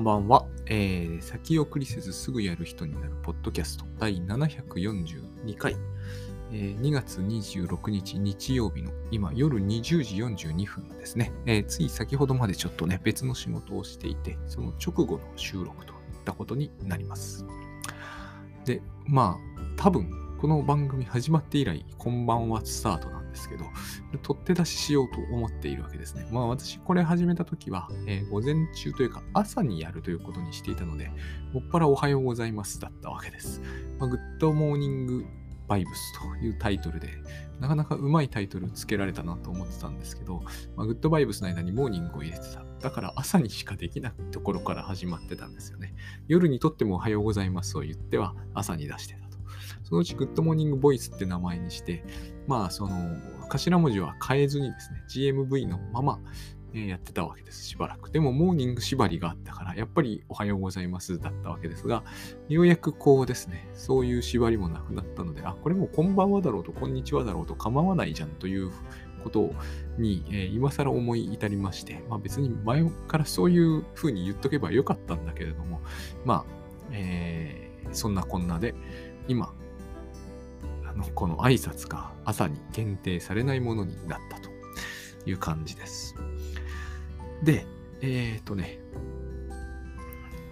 んばんは、えー。先送りせずすぐやる人になるポッドキャスト第742回、えー、2月26日日曜日の今夜20時42分ですね、えー、つい先ほどまでちょっとね別の仕事をしていてその直後の収録といったことになります。で、まあ多分この番組始まって以来こんばんはスタートなですけど、取って出ししようと思っているわけですね。まあ私これ始めた時は、えー、午前中というか朝にやるということにしていたので、もっぱらおはようございますだったわけです。まあ、グッドモーニングバイブスというタイトルで、なかなかうまいタイトルつけられたなと思ってたんですけど、まあ、グッドバイブスの間にモーニングを入れてた。だから朝にしかできないところから始まってたんですよね。夜にとってもおはようございますを言っては朝に出してた。そのうちグッドモーニングボイスって名前にして、まあその頭文字は変えずにですね、GMV のまま、えやってたわけです、しばらく。でも、モーニング縛りがあったから、やっぱりおはようございますだったわけですが、ようやくこうですね、そういう縛りもなくなったので、あ、これもこんばんはだろうと、こんにちはだろうと構わないじゃんということに、えー、今更思い至りまして、まあ別に前からそういうふうに言っとけばよかったんだけれども、まあ、えー、そんなこんなで、今、あのこの挨拶が朝に限定されないものになったという感じです。で、えっ、ー、とね、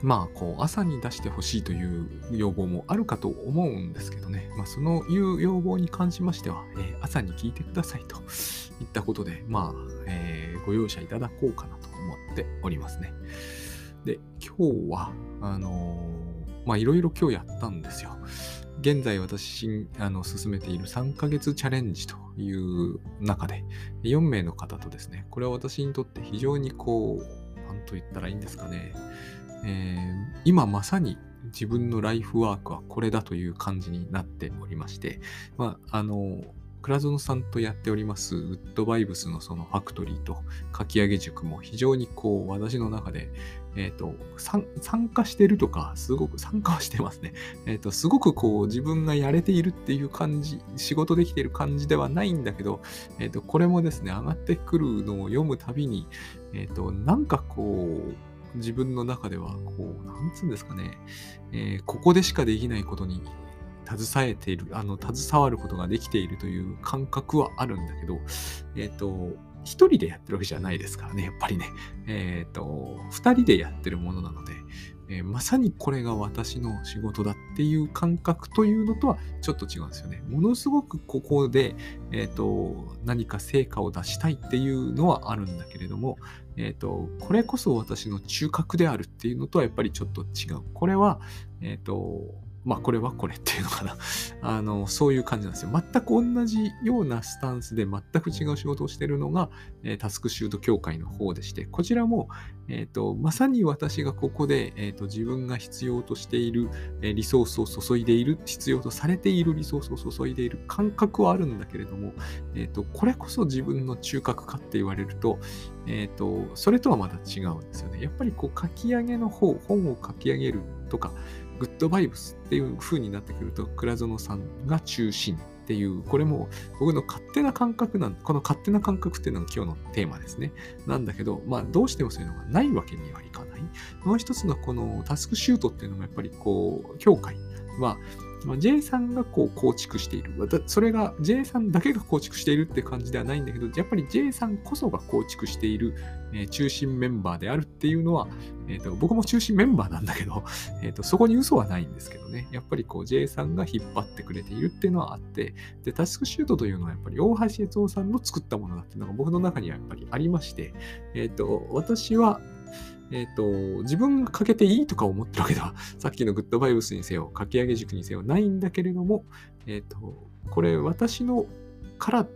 まあ、こう、朝に出してほしいという要望もあるかと思うんですけどね、まあ、そのいう要望に関しましては、えー、朝に聞いてくださいといったことで、まあ、えー、ご容赦いただこうかなと思っておりますね。で、今日は、あのー、まあ、いろいろ今日やったんですよ。現在私あの進めている3ヶ月チャレンジという中で4名の方とですね、これは私にとって非常にこう、なんと言ったらいいんですかね、えー、今まさに自分のライフワークはこれだという感じになっておりまして、まあ、あの、倉園さんとやっておりますウッドバイブスのそのファクトリーと書き上げ塾も非常にこう私の中で、え、ー、と参加してるとかすごく参加はしてますね。え、ー、とすごくこう自分がやれているっていう感じ仕事できている感じではないんだけど、え、ー、とこれもですね上がってくるのを読むたびに、えっとなんかこう自分の中ではこうなんつうんですかね、えここでしかできないことに携えている、あの、携わることができているという感覚はあるんだけど、えっ、ー、と、一人でやってるわけじゃないですからね、やっぱりね。えっ、ー、と、二人でやってるものなので、えー、まさにこれが私の仕事だっていう感覚というのとはちょっと違うんですよね。ものすごくここで、えっ、と、何か成果を出したいっていうのはあるんだけれども、えっ、と、これこそ私の中核であるっていうのとはやっぱりちょっと違う。これは、えっ、と、まあこれはこれっていうのかな。あの、そういう感じなんですよ。全く同じようなスタンスで全く違う仕事をしているのが、えー、タスクシュート協会の方でして、こちらも、えっ、ー、と、まさに私がここで、えっ、ー、と、自分が必要としている、えリソースを注いでいる、必要とされているリソースを注いでいる感覚はあるんだけれども、えっ、と、これこそ自分の中核かって言われると、えっ、と、それとはまた違うんですよね。やっぱりこう書き上げの方、本を書き上げるとか、グッドバイブスっていう風になってくると、倉園さんが中心っていう、これも僕の勝手な感覚なんこの勝手な感覚っていうのが今日のテーマですね。なんだけど、まあどうしてもそういうのがないわけにはいかない。もう一つのこのタスクシュートっていうのもやっぱりこう、境界は、まあ、ま J さんがこう構築している。それが J さんだけが構築しているって感じではないんだけど、やっぱり J さんこそが構築している、えー、中心メンバーであるっていうのは、えーと、僕も中心メンバーなんだけど、えーと、そこに嘘はないんですけどね。やっぱりこう J さんが引っ張ってくれているっていうのはあって、で、タスクシュートというのはやっぱり大橋悦夫さんの作ったものだっていうのが僕の中にはやっぱりありまして、えっ、ー、と、私はえ、ー、と、自分がかけていいとか思ってるわけでは、さっきのグッドバイブスにせよ、書き上げ塾にせよ、ないんだけれども、えっ、ー、と、これ私のから、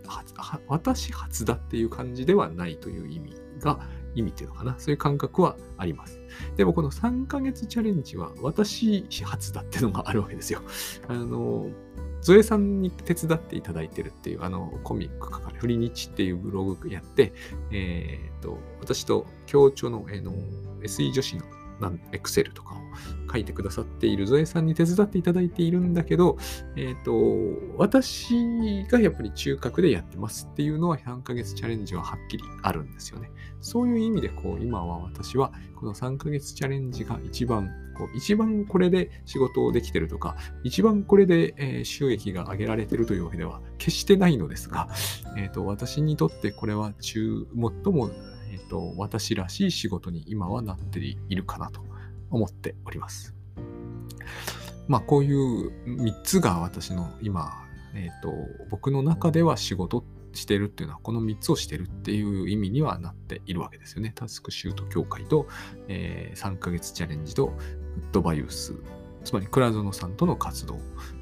私初だっていう感じではないという意味が、意味っていうのかな。そういう感覚はあります。でもこの3ヶ月チャレンジは私初だっていうのがあるわけですよ。あの、ゾエさんに手伝っていただいてるっていう、あの、コミック書かれ、フリニチっていうブログやって、えっ、と、私と協調の、えー、の SE 女子のエクセルとかを書いてくださっているゾエさんに手伝っていただいているんだけど、えっ、と、私がやっぱり中核でやってますっていうのは3ヶ月チャレンジははっきりあるんですよね。そういう意味で、こう、今は私はこの3ヶ月チャレンジが一番こう一番これで仕事をできてるとか、一番これで、え、収益が上げられてるというわけでは決してないのですが、えーと、私にとってこれは中最も、えーと、私らしい仕事に今はなっているかなと思っております。まあこういう3つが私の今、えーと僕の中では仕事ってしてるっていうのは、この3つをしてるっていう意味にはなっているわけですよね。タスクシュート協会と、えー、3ヶ月チャレンジと、グッドバイウス、つまり倉園さんとの活動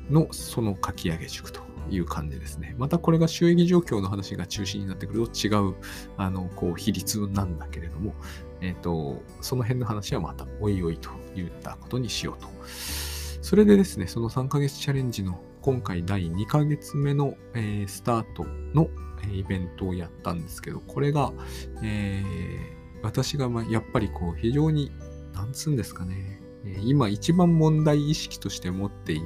のその書き上げ塾という感じですね。またこれが収益状況の話が中心になってくると違う、あの、こう、比率なんだけれども、えっ、ー、と、その辺の話はまたおいおいといったことにしようと。それでですね、その3ヶ月チャレンジの今回第2ヶ月目の、えー、スタートの、え、イベントをやったんですけど、これが、えー、私がまやっぱりこう非常に、なんつうんですかね、今一番問題意識として持ってい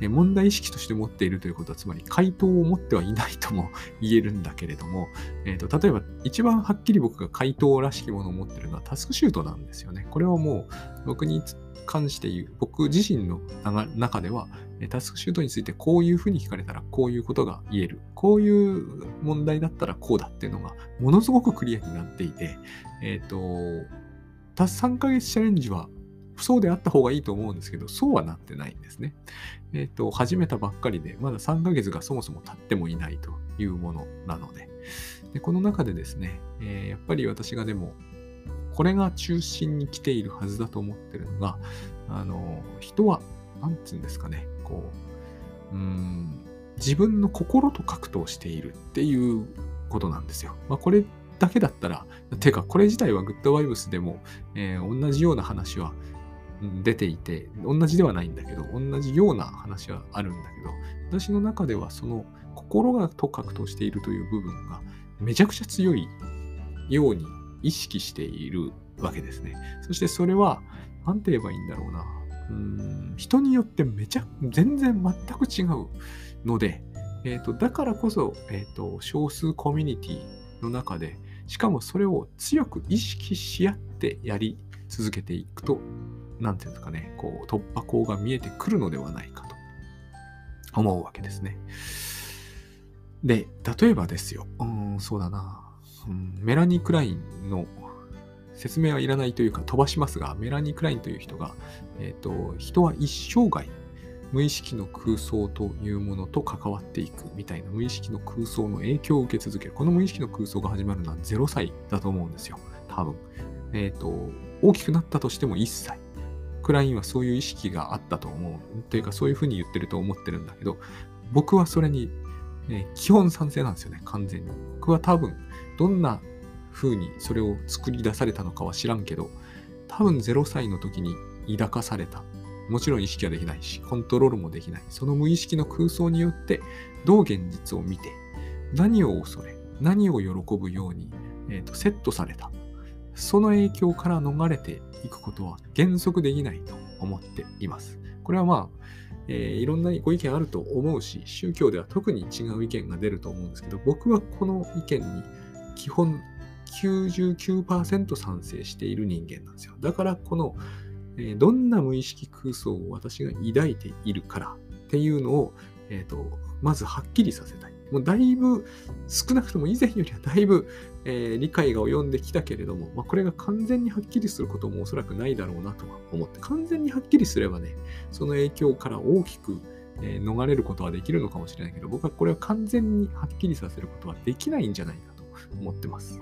る、問題意識として持っているということは、つまり回答を持ってはいないとも 言えるんだけれども、えーと、例えば一番はっきり僕が回答らしきものを持っているのはタスクシュートなんですよね。これはもう僕に関して言う、僕自身の中では、タスクシュートについてこういうふうに聞かれたらこういうことが言える。こういう問題だったらこうだっていうのがものすごくクリアになっていて、えっ、ー、と、3ヶ月チャレンジはそうであった方がいいと思うんですけど、そうはなってないんですね。えっ、ー、と、始めたばっかりで、まだ3ヶ月がそもそも経ってもいないというものなので、でこの中でですね、えー、やっぱり私がでもこれが中心に来ているはずだと思ってるのが、あの、人は、なんて言うんですかね、こう、うん、自分の心と格闘しているっていうことなんですよ。まあ、これだけだったら、てか、これ自体はグッドワイブスでも、えー、同じような話は出ていて、同じではないんだけど、同じような話はあるんだけど、私の中ではその心がと格闘しているという部分がめちゃくちゃ強いように意識しているわけですね。そしてそれは、何て言えばいいんだろうな。うん人によってめちゃ、全然全く違うので、えーと、だからこそ、えーと、少数コミュニティの中で、しかもそれを強く意識し合ってやり続けていくと、何て言うんですかね、こう突破口が見えてくるのではないかと思うわけですね。で、例えばですよ、うん、そうだな。うん、メラニー・クラインの説明はいらないというか飛ばしますが、メラニー・クラインという人が、えっ、ー、と、人は一生涯無意識の空想というものと関わっていくみたいな無意識の空想の影響を受け続ける。この無意識の空想が始まるのは0歳だと思うんですよ。多分。えっ、ー、と、大きくなったとしても1歳。クラインはそういう意識があったと思う。というか、そういうふうに言ってると思ってるんだけど、僕はそれに、ね、基本賛成なんですよね、完全に。僕は多分、どんな風にそれを作り出されたのかは知らんけど、多分0歳の時に抱かされた。もちろん意識はできないし、コントロールもできない。その無意識の空想によって、どう現実を見て、何を恐れ、何を喜ぶように、えーと、セットされた。その影響から逃れていくことは原則できないと思っています。これはまあ、えー、いろんなご意見あると思うし、宗教では特に違う意見が出ると思うんですけど、僕はこの意見に基本99%賛成している人間なんですよ。だからこの、え、どんな無意識空想を私が抱いているからっていうのを、えーと、まずはっきりさせたい。もうだいぶ少なくとも以前よりはだいぶ、えー、理解が及んできたけれども、まあ、これが完全にはっきりすることもおそらくないだろうなとは思って、完全にはっきりすればね、その影響から大きく、えー、逃れることはできるのかもしれないけど、僕はこれは完全にはっきりさせることはできないんじゃないか思ってます。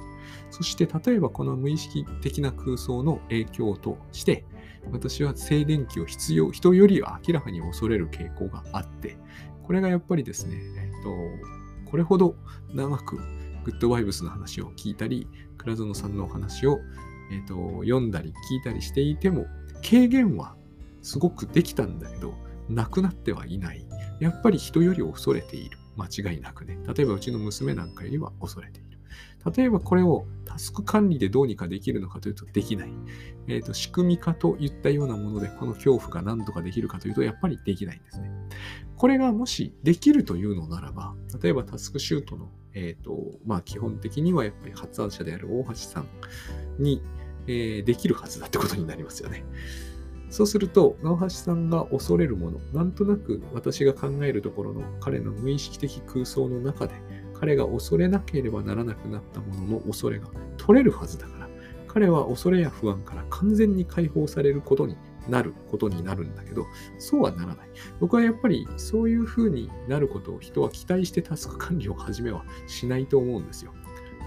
そして例えばこの無意識的な空想の影響として、私は静電気を必要、人よりは明らかに恐れる傾向があって、これがやっぱりですね、えっと、これほど長くグッドバイブスの話を聞いたり、倉園さんのお話を、えっと、読んだり聞いたりしていても、軽減はすごくできたんだけど、なくなってはいない。やっぱり人より恐れている。間違いなくね。例えばうちの娘なんかよりは恐れている。例えばこれをタスク管理でどうにかできるのかというとできない。えーと、仕組み化といったようなものでこの恐怖が何とかできるかというとやっぱりできないんですね。これがもしできるというのならば、例えばタスクシュートの、えっ、ー、と、まあ基本的にはやっぱり発案者である大橋さんに、えー、できるはずだってことになりますよね。そうすると、大橋さんが恐れるもの、なんとなく私が考えるところの彼の無意識的空想の中で、彼が恐れなければならなくなったものの恐れが取れるはずだから、彼は恐れや不安から完全に解放されることになることになるんだけど、そうはならない。僕はやっぱりそういう風になることを人は期待してタスク管理を始めはしないと思うんですよ。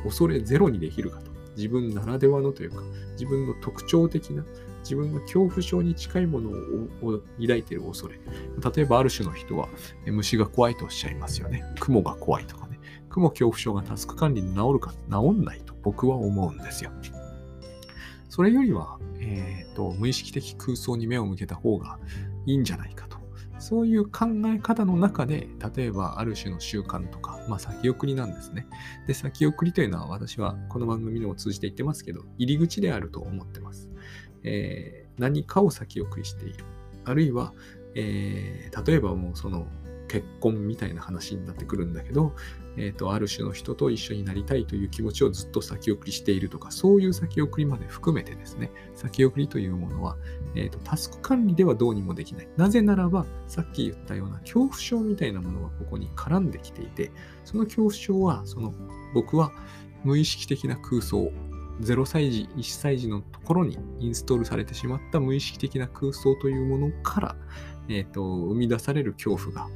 恐れゼロにできるかと。自分ならではのというか、自分の特徴的な、自分の恐怖症に近いものを抱いている恐れ。例えばある種の人は虫が怖いとおっしゃいますよね。雲が怖いとか。雲恐怖症がタスク管理に治るか治んないと僕は思うんですよ。それよりは、えーと、無意識的空想に目を向けた方がいいんじゃないかと。そういう考え方の中で、例えばある種の習慣とか、まあ先送りなんですね。で、先送りというのは私はこの番組でも通じて言ってますけど、入り口であると思ってます。えー、何かを先送りしている。あるいは、えー、例えばもうその結婚みたいな話になってくるんだけど、え、ー、と、ある種の人と一緒になりたいという気持ちをずっと先送りしているとか、そういう先送りまで含めてですね、先送りというものは、え、ー、と、タスク管理ではどうにもできない。なぜならば、さっき言ったような恐怖症みたいなものがここに絡んできていて、その恐怖症は、その、僕は無意識的な空想、0歳児、1歳児のところにインストールされてしまった無意識的な空想というものから、え、ー、と、生み出される恐怖が、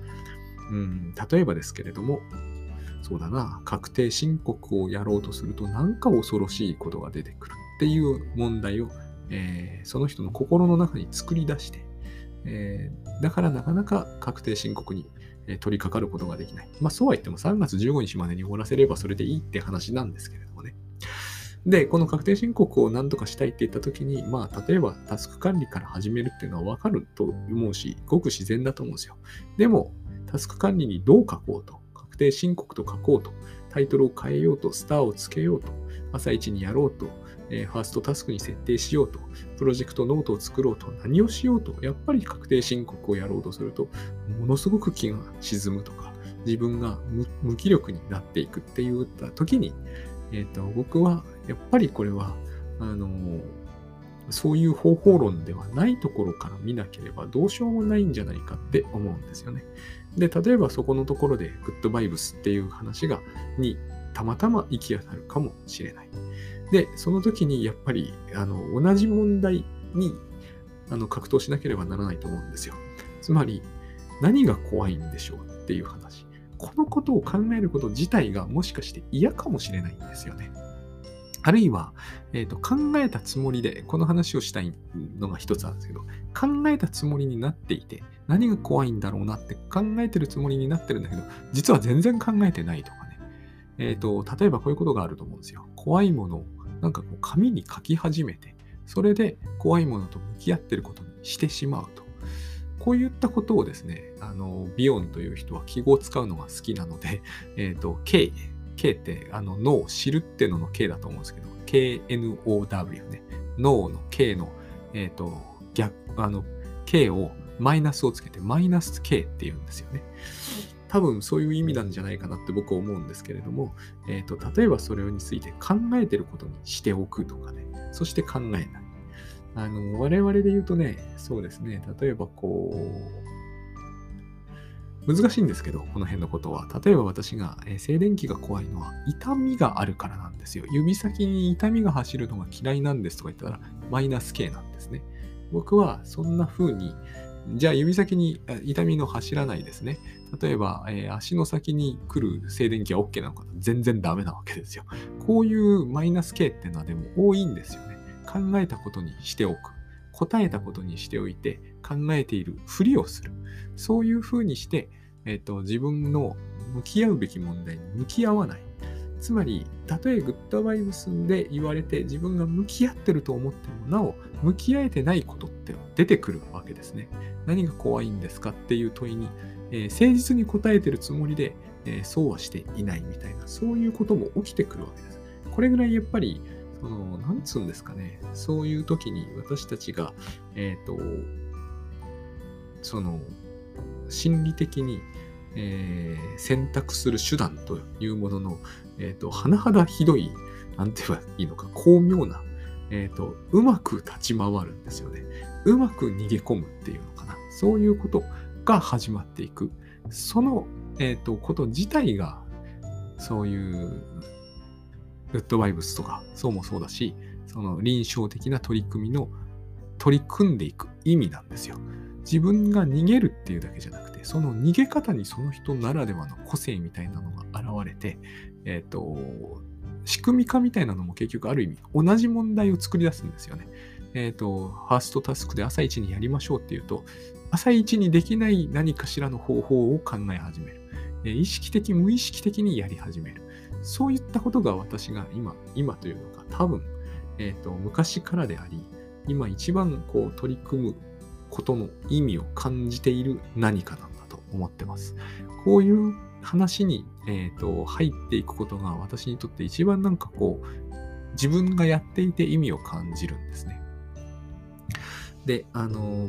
うん、例えばですけれども、そうだな、確定申告をやろうとすると何か恐ろしいことが出てくるっていう問題を、えー、その人の心の中に作り出して、えー、だからなかなか確定申告に取り掛かることができない。まあそうは言っても3月15日までに終わらせればそれでいいって話なんですけれどもね。で、この確定申告を何とかしたいって言った時に、まあ例えばタスク管理から始めるっていうのはわかると思うし、ごく自然だと思うんですよ。でも、タスク管理にどう書こうと、確定申告と書こうと、タイトルを変えようと、スターをつけようと、朝一にやろうと、え、ファーストタスクに設定しようと、プロジェクトノートを作ろうと、何をしようと、やっぱり確定申告をやろうとすると、ものすごく気が沈むとか、自分が無気力になっていくって言った時に、えーと、僕はやっぱりこれはあの、そういう方法論ではないところから見なければどうしようもないんじゃないかって思うんですよね。で、例えばそこのところでグッドバイブスっていう話が、にたまたま行き当たるかもしれない。で、その時にやっぱり、あの、同じ問題に、あの、格闘しなければならないと思うんですよ。つまり、何が怖いんでしょうっていう話。このことを考えること自体がもしかして嫌かもしれないんですよね。あるいは、えーと、考えたつもりで、この話をしたいのが一つあるんですけど、考えたつもりになっていて、何が怖いんだろうなって考えてるつもりになってるんだけど、実は全然考えてないとかね。えっ、ー、と、例えばこういうことがあると思うんですよ。怖いものをなんかこう紙に書き始めて、それで怖いものと向き合ってることにしてしまうと。こういったことをですね、あの、ビヨンという人は記号を使うのが好きなので、えっ、ー、と、K、K ってあの脳を知るっていうのの K だと思うんですけど、KNOW ね。脳の K の、えっ、ー、と、逆、あの、K をマイナスをつけてマイナス K って言うんですよね。多分そういう意味なんじゃないかなって僕は思うんですけれども、えーと、例えばそれについて考えてることにしておくとかね、そして考えない。あの我々で言うとね、そうですね、例えばこう、難しいんですけど、この辺のことは。例えば私が、えー、静電気が怖いのは痛みがあるからなんですよ。指先に痛みが走るのが嫌いなんですとか言ったら、マイナス K なんですね。僕はそんな風に、じゃあ指先に痛みの走らないですね。例えば、えー、足の先に来る静電気は OK なのか全然ダメなわけですよ。こういうマイナス K っていうのはでも多いんですよね。考えたことにしておく。答えたことにしておいて考えているふりをする。そういうふうにして、えっ、ー、と、自分の向き合うべき問題に向き合わない。つまり、たとえグッドバイブスで言われて自分が向き合ってると思ってもなお向き合えてないことって出てくるわけですね。何が怖いんですかっていう問いに、えー、誠実に答えてるつもりでえー、そうはしていないみたいな、そういうことも起きてくるわけです。これぐらいやっぱり、その、なんつうんですかね、そういう時に私たちが、えっ、ー、と、その、心理的に、えー、選択する手段というものの、えっ、ー、と、甚だひどい、なんて言えばいいのか、巧妙な、えっ、ー、と、うまく立ち回るんですよね。うまく逃げ込むっていうのかな。そういうことが始まっていく。その、えっ、と、こと自体が、そういうグッドバイブスとか、そうもそうだし、その臨床的な取り組みの取り組んでいく意味なんですよ。自分が逃げるっていうだけじゃなくて、その逃げ方にその人ならではの個性みたいなのが現れて、えっ、ー、と、仕組み化みたいなのも結局ある意味同じ問題を作り出すんですよね。えっ、ー、と、ファーストタスクで朝一にやりましょうっていうと、朝一にできない何かしらの方法を考え始める。意識的、無意識的にやり始める。そういったことが私が今、今というのが多分、え、ー、と、昔からであり、今一番こう取り組むことの意味を感じている何かなんだと思ってます。こういう話に、えーと、入っていくことが私にとって一番なんかこう自分がやっていて意味を感じるんですね。で、あの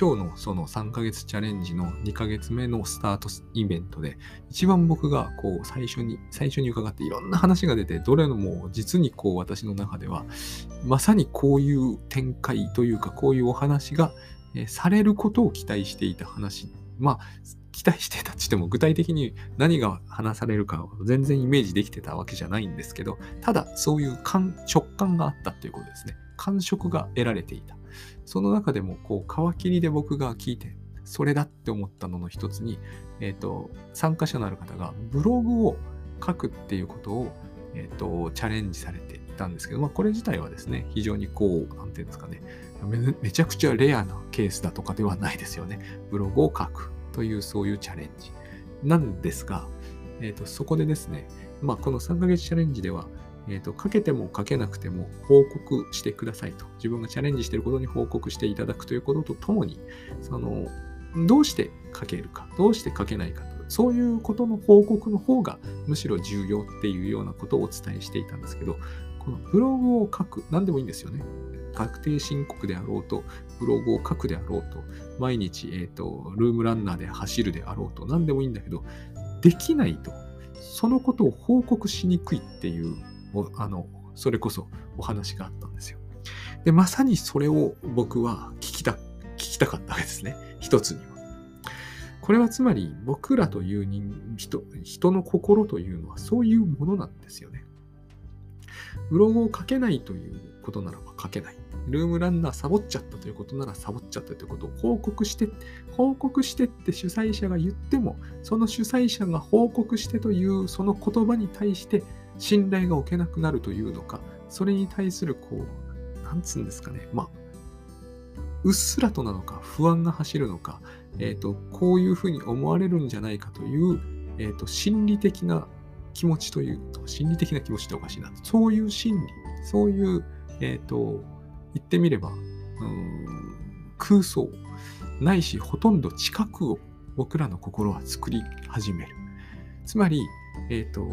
今日のその3ヶ月チャレンジの2ヶ月目のスタートイベントで、一番僕がこう最初に、最初に伺っていろんな話が出て、どれも実にこう私の中では、まさにこういう展開というか、こういうお話がされることを期待していた話。まあ、期待してたとしても具体的に何が話されるか全然イメージできてたわけじゃないんですけど、ただそういう感直感があったということですね。感触が得られていた。その中でも、こう、皮切りで僕が聞いて、それだって思ったのの一つに、えっ、ー、と、参加者のある方がブログを書くっていうことを、えっ、ー、と、チャレンジされていたんですけど、まあ、これ自体はですね、非常にこう、なんていうんですかね、めちゃくちゃレアなケースだとかではないですよね。ブログを書くというそういうチャレンジなんですが、えーと、そこでですね、まあ、この3ヶ月チャレンジでは、えーと、書けても書けなくても報告してくださいと。自分がチャレンジしていることに報告していただくということとともに、そのどうして書けるか、どうして書けないか、そういうことの報告の方がむしろ重要っていうようなことをお伝えしていたんですけど、このブログを書く、何でもいいんですよね。確定申告であろうと、ブログを書くであろうと、毎日、えーと、ルームランナーで走るであろうと、何でもいいんだけど、できないと、そのことを報告しにくいっていう、あの、それこそお話があったんですよ。で、まさにそれを僕は聞きた、聞きたかったわけですね。一つには。これはつまり僕らという人人人の心というのはそういうものなんですよね。ブログを書けないということならば書けない。ルームランナーサボっちゃったということならサボっちゃったということを報告して、報告してって主催者が言っても、その主催者が報告してというその言葉に対して信頼が置けなくなるというのか、それに対するこう、なんつうんですかね、まあ、うっすらとなのか、不安が走るのか、えっ、ー、と、こういうふうに思われるんじゃないかという、えっ、ー、と、心理的な気持ちというと、心理的な気持ちっておかしいな。そういう心理、そういう、えっ、ー、と、言ってみれば、うん空想、ないしほとんど近くを僕らの心は作り始める。つまり、えっ、ー、と、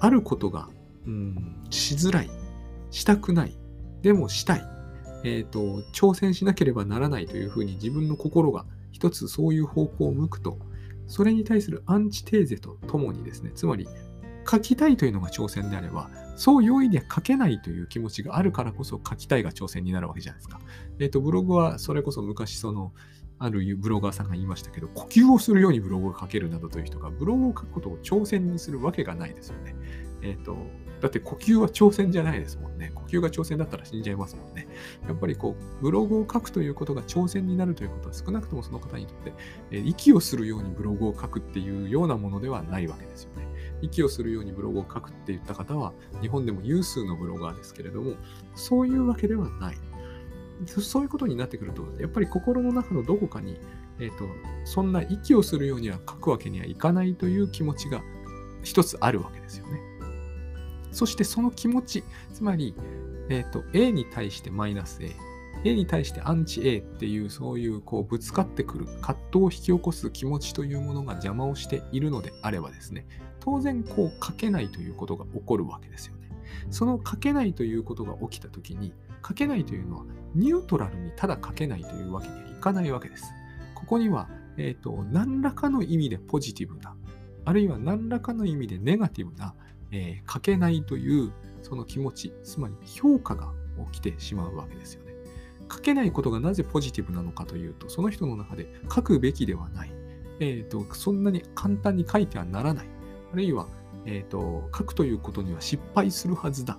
あることが、うん、しづらい、したくない、でもしたい、えっ、ー、と、挑戦しなければならないというふうに自分の心が一つそういう方向を向くと、それに対するアンチテーゼとともにですね、つまり書きたいというのが挑戦であれば、そう容易には書けないという気持ちがあるからこそ書きたいが挑戦になるわけじゃないですか。えっ、ー、と、ブログはそれこそ昔その、あるブロガーさんが言いましたけど、呼吸をするようにブログを書けるなどという人が、ブログを書くことを挑戦にするわけがないですよね。えっ、ー、と、だって呼吸は挑戦じゃないですもんね。呼吸が挑戦だったら死んじゃいますもんね。やっぱりこう、ブログを書くということが挑戦になるということは少なくともその方にとって、えー、息をするようにブログを書くっていうようなものではないわけですよね。息をするようにブログを書くって言った方は、日本でも有数のブロガーですけれども、そういうわけではない。そういうことになってくると、やっぱり心の中のどこかに、え、ー、と、そんな息をするようには書くわけにはいかないという気持ちが一つあるわけですよね。そしてその気持ち、つまり、えっ、ー、と、A に対してマイナス A、A に対してアンチ A っていうそういうこうぶつかってくる葛藤を引き起こす気持ちというものが邪魔をしているのであればですね、当然こう書けないということが起こるわけですよね。その書けないということが起きたときに、書けないというのはニュートラルにただ書けないというわけにはいかないわけです。ここには、えーと、何らかの意味でポジティブな、あるいは何らかの意味でネガティブな、えー、書けないというその気持ち、つまり評価が起きてしまうわけですよね。書けないことがなぜポジティブなのかというと、その人の中で書くべきではない。えーと、そんなに簡単に書いてはならない。あるいは、えーと、書くということには失敗するはずだ。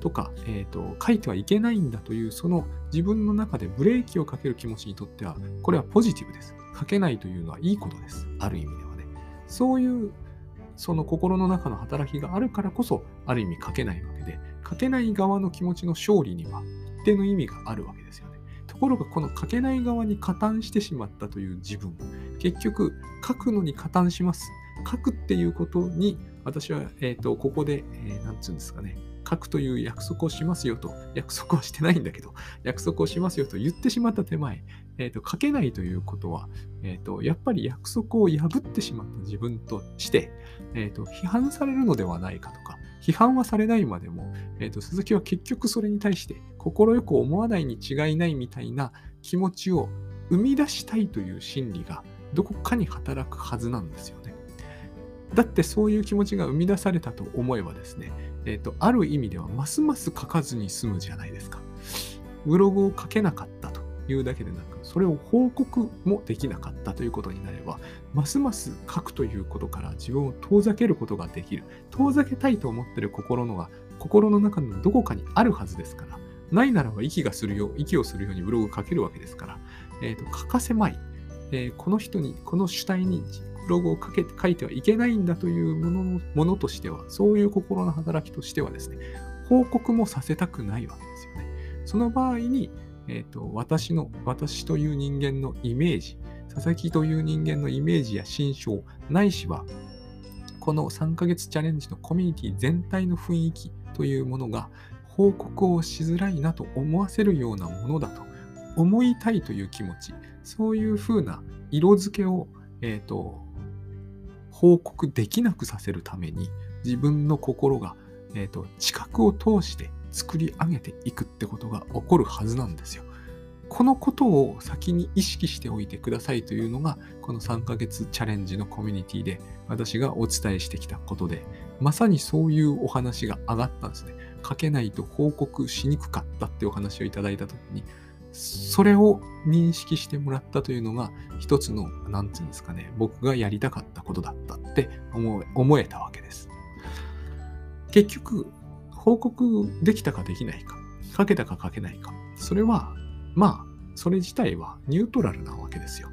とか、えーと、書いてはいけないんだという、その自分の中でブレーキをかける気持ちにとっては、これはポジティブです。書けないというのはいいことです。ある意味ではね。そういう、その心の中の働きがあるからこそ、ある意味書けないわけで、書けない側の気持ちの勝利には一定の意味があるわけですよね。ところが、この書けない側に加担してしまったという自分、結局、書くのに加担します。書くっていうことに、私は、え、ー、と、ここで、えー、なんつうんですかね、書くという約束をしますよと、約束はしてないんだけど、約束をしますよと言ってしまった手前、えーと、書けないということは、えーと、やっぱり約束を破ってしまった自分として、えーと、批判されるのではないかとか、批判はされないまでも、えー、と鈴木は結局それに対して快く思わないに違いないみたいな気持ちを生み出したいという心理がどこかに働くはずなんですよね。だってそういう気持ちが生み出されたと思えばですね、えっ、ー、と、ある意味ではますます書かずに済むじゃないですか。ブログを書けなかったというだけでなく、それを報告もできなかったということになれば、ますます書くということから自分を遠ざけることができる。遠ざけたいと思っている心のが、心の中のどこかにあるはずですから、ないならば息がするよう、息をするようにブログを書けるわけですから、え、ー、と、書かせまい。えー、この人に、この主体にブログを書け書いてはいけないんだというもののものとしては、そういう心の働きとしてはですね、報告もさせたくないわけですよね。その場合に、えーと、私の、私という人間のイメージ、佐々木という人間のイメージや心象、ないしは、この3ヶ月チャレンジのコミュニティ全体の雰囲気というものが、報告をしづらいなと思わせるようなものだと思いたいという気持ち、そういうふうな色付けを、えーと報告できなくさせるために自分の心が、えーと、知覚を通して作り上げていくってことが起こるはずなんですよ。このことを先に意識しておいてくださいというのが、この3ヶ月チャレンジのコミュニティで私がお伝えしてきたことで、まさにそういうお話が上がったんですね。書けないと報告しにくかったってお話をいただいたときに、それを認識してもらったというのが一つの、なんていうんですかね、僕がやりたかったことだったって思思えたわけです。結局、報告できたかできないか、書けたか書けないか、それは、まあ、それ自体はニュートラルなわけですよ。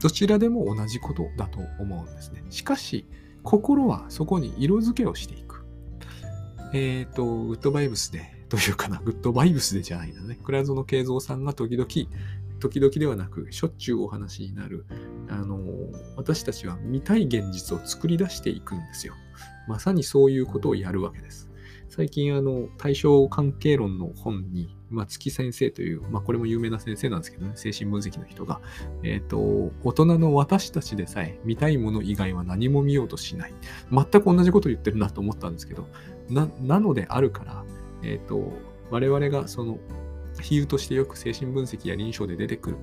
どちらでも同じことだと思うんですね。しかし、心はそこに色付けをしていく。えっ、ー、と、グッドバイブスでというかな、グッドバイブスでじゃないんだね。倉園慶三さんが時々、時々ではなく、しょっちゅうお話になる、あの、私たちは見たい現実を作り出していくんですよ。まさにそういうことをやるわけです。最近、あの、対象関係論の本に、松木先生という、まあ、これも有名な先生なんですけどね、精神分析の人が、えっ、ー、と、大人の私たちでさえ見たいもの以外は何も見ようとしない。全く同じこと言ってるなと思ったんですけど、な、なのであるから、えっ、ー、と、我々がその比喩としてよく精神分析や臨床で出てくる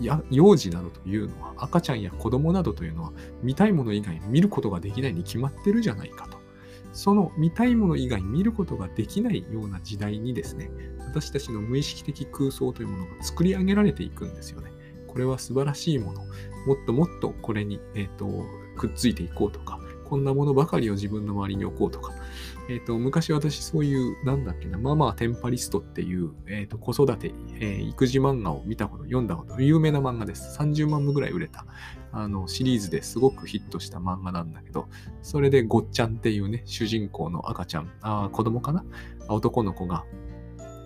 や幼児などというのは赤ちゃんや子供などというのは見たいもの以外見ることができないに決まってるじゃないかと。その見たいもの以外見ることができないような時代にですね、私たちの無意識的空想というものが作り上げられていくんですよね。これは素晴らしいもの。もっともっとこれに、えーとくっついていこうとか、こんなものばかりを自分の周りに置こうとか、えっ、ー、と、昔私そういう、なんだっけな、ママテンパリストっていう、えっ、ー、と、子育て、えー、育児漫画を見たこと、読んだこと、有名な漫画です。30万部ぐらい売れた、あの、シリーズですごくヒットした漫画なんだけど、それでごっちゃんっていうね、主人公の赤ちゃん、あ子供かな？男の子が、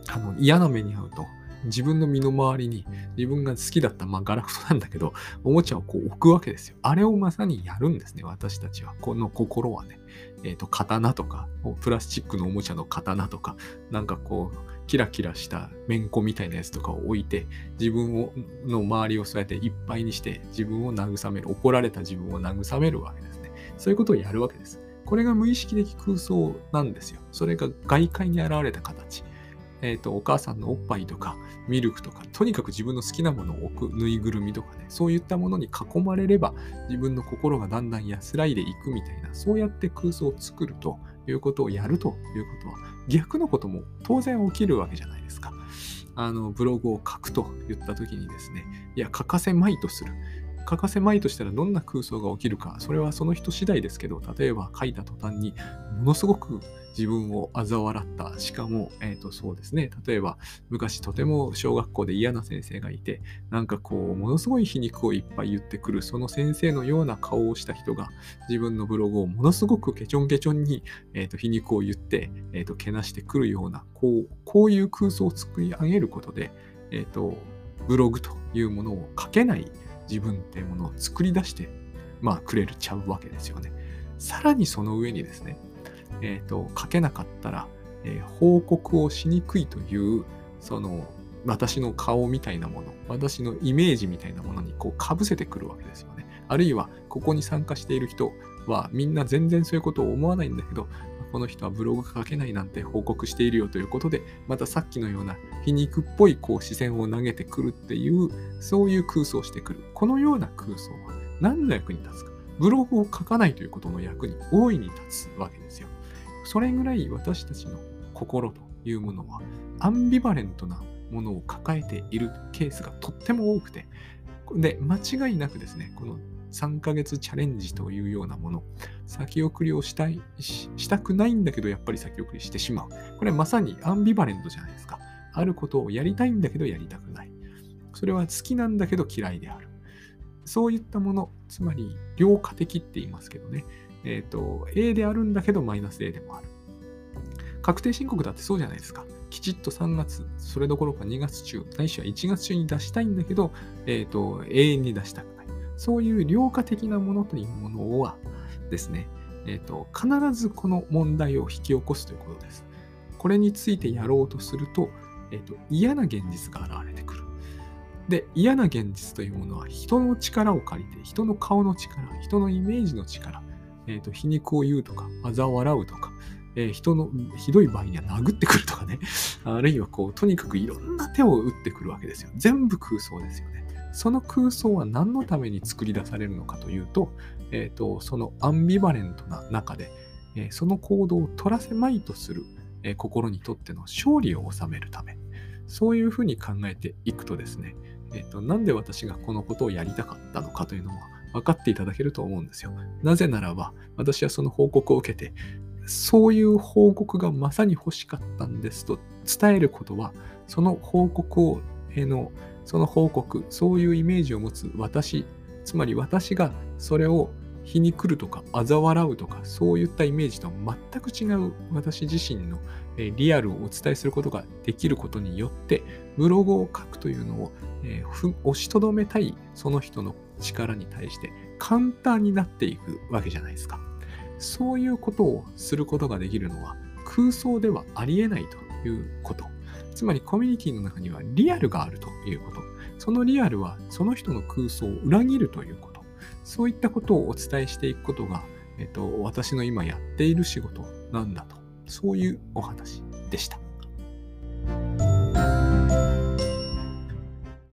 あの、嫌な目に遭うと、自分の身の回りに自分が好きだった、まあガラクトなんだけど、おもちゃをこう置くわけですよ。あれをまさにやるんですね、私たちは。この心はね。えっ、ー、と、刀とか、プラスチックのおもちゃの刀とか、なんかこう、キラキラしためんこみたいなやつとかを置いて、自分をの周りをそうやっていっぱいにして、自分を慰める、怒られた自分を慰めるわけですね。そういうことをやるわけです。これが無意識的空想なんですよ。それが外界に現れた形。えっ、ー、と、お母さんのおっぱいとか、ミルクとか、とにかく自分の好きなものを置くぬいぐるみとかね、そういったものに囲まれれば、自分の心がだんだん安らいでいくみたいな、そうやって空想を作るということをやるということは、逆のことも当然起きるわけじゃないですか。あの、ブログを書くと言った時にですね、いや、書かせまいとする。欠かせまいとしたらどんな空想が起きるか、それはその人次第ですけど、例えば書いた途端にものすごく自分を嘲笑った。しかも、えっ、ー、と、そうですね。例えば、昔とても小学校で嫌な先生がいて、なんかこう、ものすごい皮肉をいっぱい言ってくる、その先生のような顔をした人が、自分のブログをものすごくケチョンケチョンに、え、ー、と、皮肉を言って、えっ、ー、と、けなしてくるような、こう、こういう空想を作り上げることで、えっ、と、ブログというものを書けない自分っていうものを作り出して、まあ、くれるちゃうわけですよね。さらにその上にですね、えっ、ー、と、書けなかったら、えー、報告をしにくいという、その、私の顔みたいなもの、私のイメージみたいなものにこう被せてくるわけですよね。あるいは、ここに参加している人はみんな全然そういうことを思わないんだけど、この人はブログ書けないなんて報告しているよということで、またさっきのような皮肉っぽいこう視線を投げてくるっていう、そういう空想をしてくる。このような空想は何の役に立つか。ブログを書かないということの役に大いに立つわけですよ。それぐらい私たちの心というものはアンビバレントなものを抱えているケースがとっても多くて、で、間違いなくですね、この3ヶ月チャレンジというようなもの、先送りをしたいし、したくないんだけど、やっぱり先送りしてしまう。これまさにアンビバレントじゃないですか。あることをやりたいんだけど、やりたくない。それは好きなんだけど嫌いである。そういったもの、つまり、両化的って言いますけどね。えっ、ー、と、A であるんだけど、マイナス A でもある。確定申告だってそうじゃないですか。きちっと3月、それどころか2月中、ないしは1月中に出したいんだけど、えっ、ー、と、永遠に出したくない。そういう良化的なものというものはですね、え、ー、と、必ずこの問題を引き起こすということです。これについてやろうとすると、え、ー、と、嫌な現実が現れてくる。で、嫌な現実というものは人の力を借りて、人の顔の力、人のイメージの力、え、ー、と、皮肉を言うとか、嘲笑うとか、えー、人のひどい場合には殴ってくるとかね、あるいはこう、とにかくいろんな手を打ってくるわけですよ。全部空想ですよね。その空想は何のために作り出されるのかというと、えーと、そのアンビバレントな中で、えー、その行動を取らせまいとする、えー、心にとっての勝利を収めるため、そういうふうに考えていくとですね、えーと、なんで私がこのことをやりたかったのかというのは分かっていただけると思うんですよ。なぜならば、私はその報告を受けて、そういう報告がまさに欲しかったんですと伝えることは、その報告を、えー、のその報告、そういうイメージを持つ私、つまり私がそれを皮肉るとか嘲笑うとかそういったイメージと全く違う私自身のリアルをお伝えすることができることによってブログを書くというのを、えー、押しとどめたいその人の力に対して簡単になっていくわけじゃないですか。そういうことをすることができるのは空想ではありえないということつまりコミュニティの中にはリアルがあるということ。そのリアルはその人の空想を裏切るということ。そういったことをお伝えしていくことが、えっと、私の今やっている仕事なんだと。そういうお話でした。